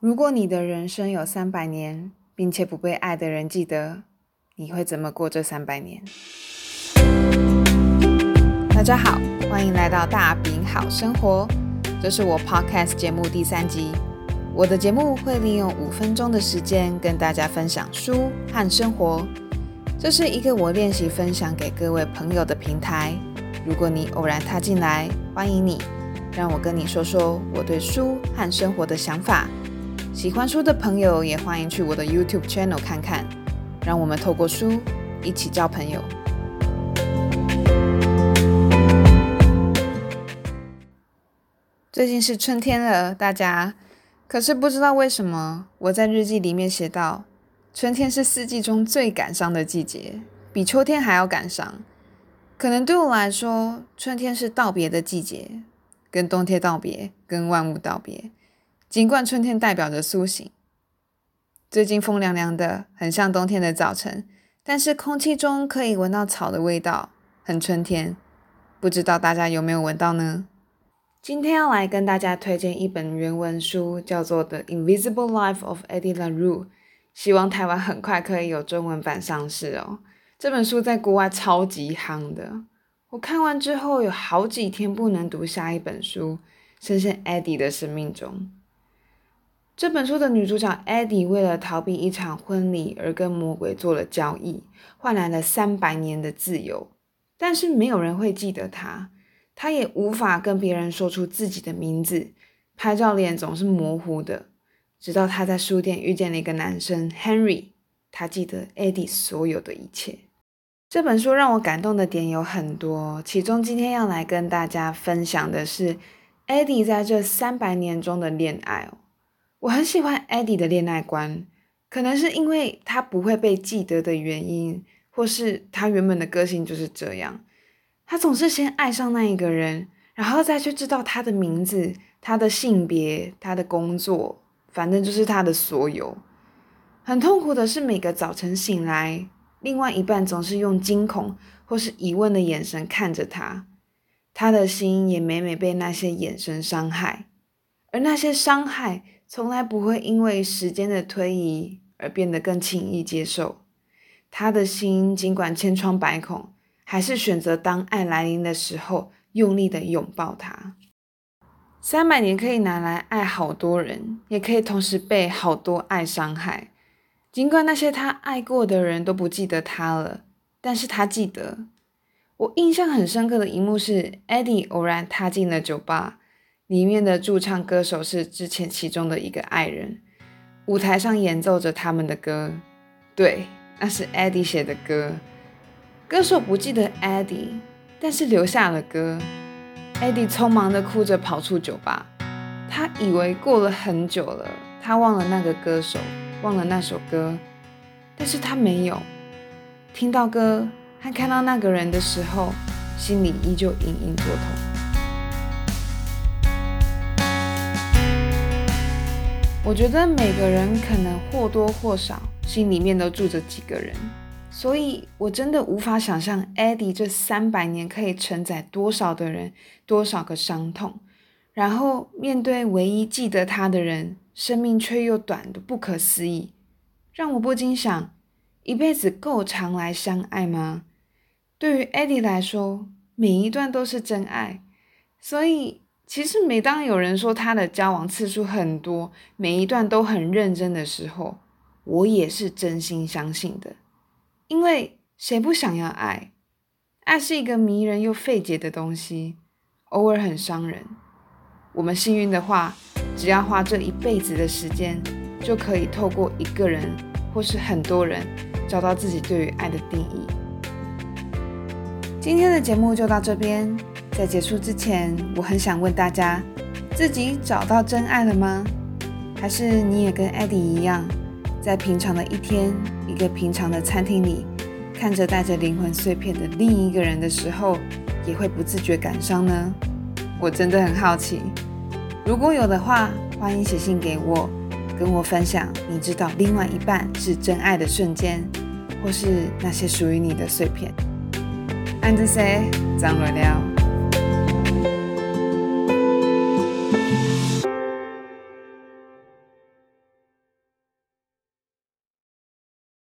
如果你的人生有三百年，并且不被爱的人记得，你会怎么过这三百年？大家好，欢迎来到大饼好生活，这是我 Podcast 节目第三集。我的节目会利用五分钟的时间跟大家分享书和生活，这是一个我练习分享给各位朋友的平台。如果你偶然踏进来，欢迎你，让我跟你说说我对书和生活的想法。喜欢书的朋友也欢迎去我的 YouTube channel 看看，让我们透过书一起交朋友。最近是春天了，大家，可是不知道为什么，我在日记里面写到，春天是四季中最感伤的季节，比秋天还要感伤。可能对我来说，春天是道别的季节，跟冬天道别，跟万物道别。尽管春天代表着苏醒，最近风凉凉的，很像冬天的早晨，但是空气中可以闻到草的味道，很春天。不知道大家有没有闻到呢？今天要来跟大家推荐一本原文书，叫做《The Invisible Life of Eddie LaRue》，希望台湾很快可以有中文版上市哦。这本书在国外超级夯的，我看完之后有好几天不能读下一本书，深陷 Eddie 的生命中。这本书的女主角 Eddie 为了逃避一场婚礼而跟魔鬼做了交易，换来了三百年的自由。但是没有人会记得她，她也无法跟别人说出自己的名字，拍照脸总是模糊的。直到她在书店遇见了一个男生 Henry，他记得 Eddie 所有的一切。这本书让我感动的点有很多，其中今天要来跟大家分享的是 Eddie 在这三百年中的恋爱哦。我很喜欢 Eddie 的恋爱观，可能是因为他不会被记得的原因，或是他原本的个性就是这样。他总是先爱上那一个人，然后再去知道他的名字、他的性别、他的工作，反正就是他的所有。很痛苦的是，每个早晨醒来，另外一半总是用惊恐或是疑问的眼神看着他，他的心也每每被那些眼神伤害，而那些伤害。从来不会因为时间的推移而变得更轻易接受。他的心尽管千疮百孔，还是选择当爱来临的时候，用力的拥抱他。三百年可以拿来爱好多人，也可以同时被好多爱伤害。尽管那些他爱过的人都不记得他了，但是他记得。我印象很深刻的一幕是，Eddie 偶然踏进了酒吧。里面的驻唱歌手是之前其中的一个爱人，舞台上演奏着他们的歌，对，那是 Eddie 写的歌。歌手不记得 Eddie，但是留下了歌。Eddie 匆忙的哭着跑出酒吧，他以为过了很久了，他忘了那个歌手，忘了那首歌，但是他没有听到歌和看到那个人的时候，心里依旧隐隐作痛。我觉得每个人可能或多或少心里面都住着几个人，所以我真的无法想象 Eddie 这三百年可以承载多少的人，多少个伤痛，然后面对唯一记得他的人，生命却又短的不可思议，让我不禁想：一辈子够长来相爱吗？对于 Eddie 来说，每一段都是真爱，所以。其实，每当有人说他的交往次数很多，每一段都很认真的时候，我也是真心相信的。因为谁不想要爱？爱是一个迷人又费解的东西，偶尔很伤人。我们幸运的话，只要花这一辈子的时间，就可以透过一个人或是很多人，找到自己对于爱的定义。今天的节目就到这边。在结束之前，我很想问大家：自己找到真爱了吗？还是你也跟 Eddie 一样，在平常的一天，一个平常的餐厅里，看着带着灵魂碎片的另一个人的时候，也会不自觉感伤呢？我真的很好奇。如果有的话，欢迎写信给我，跟我分享你知道另外一半是真爱的瞬间，或是那些属于你的碎片。安子 say，张罗了。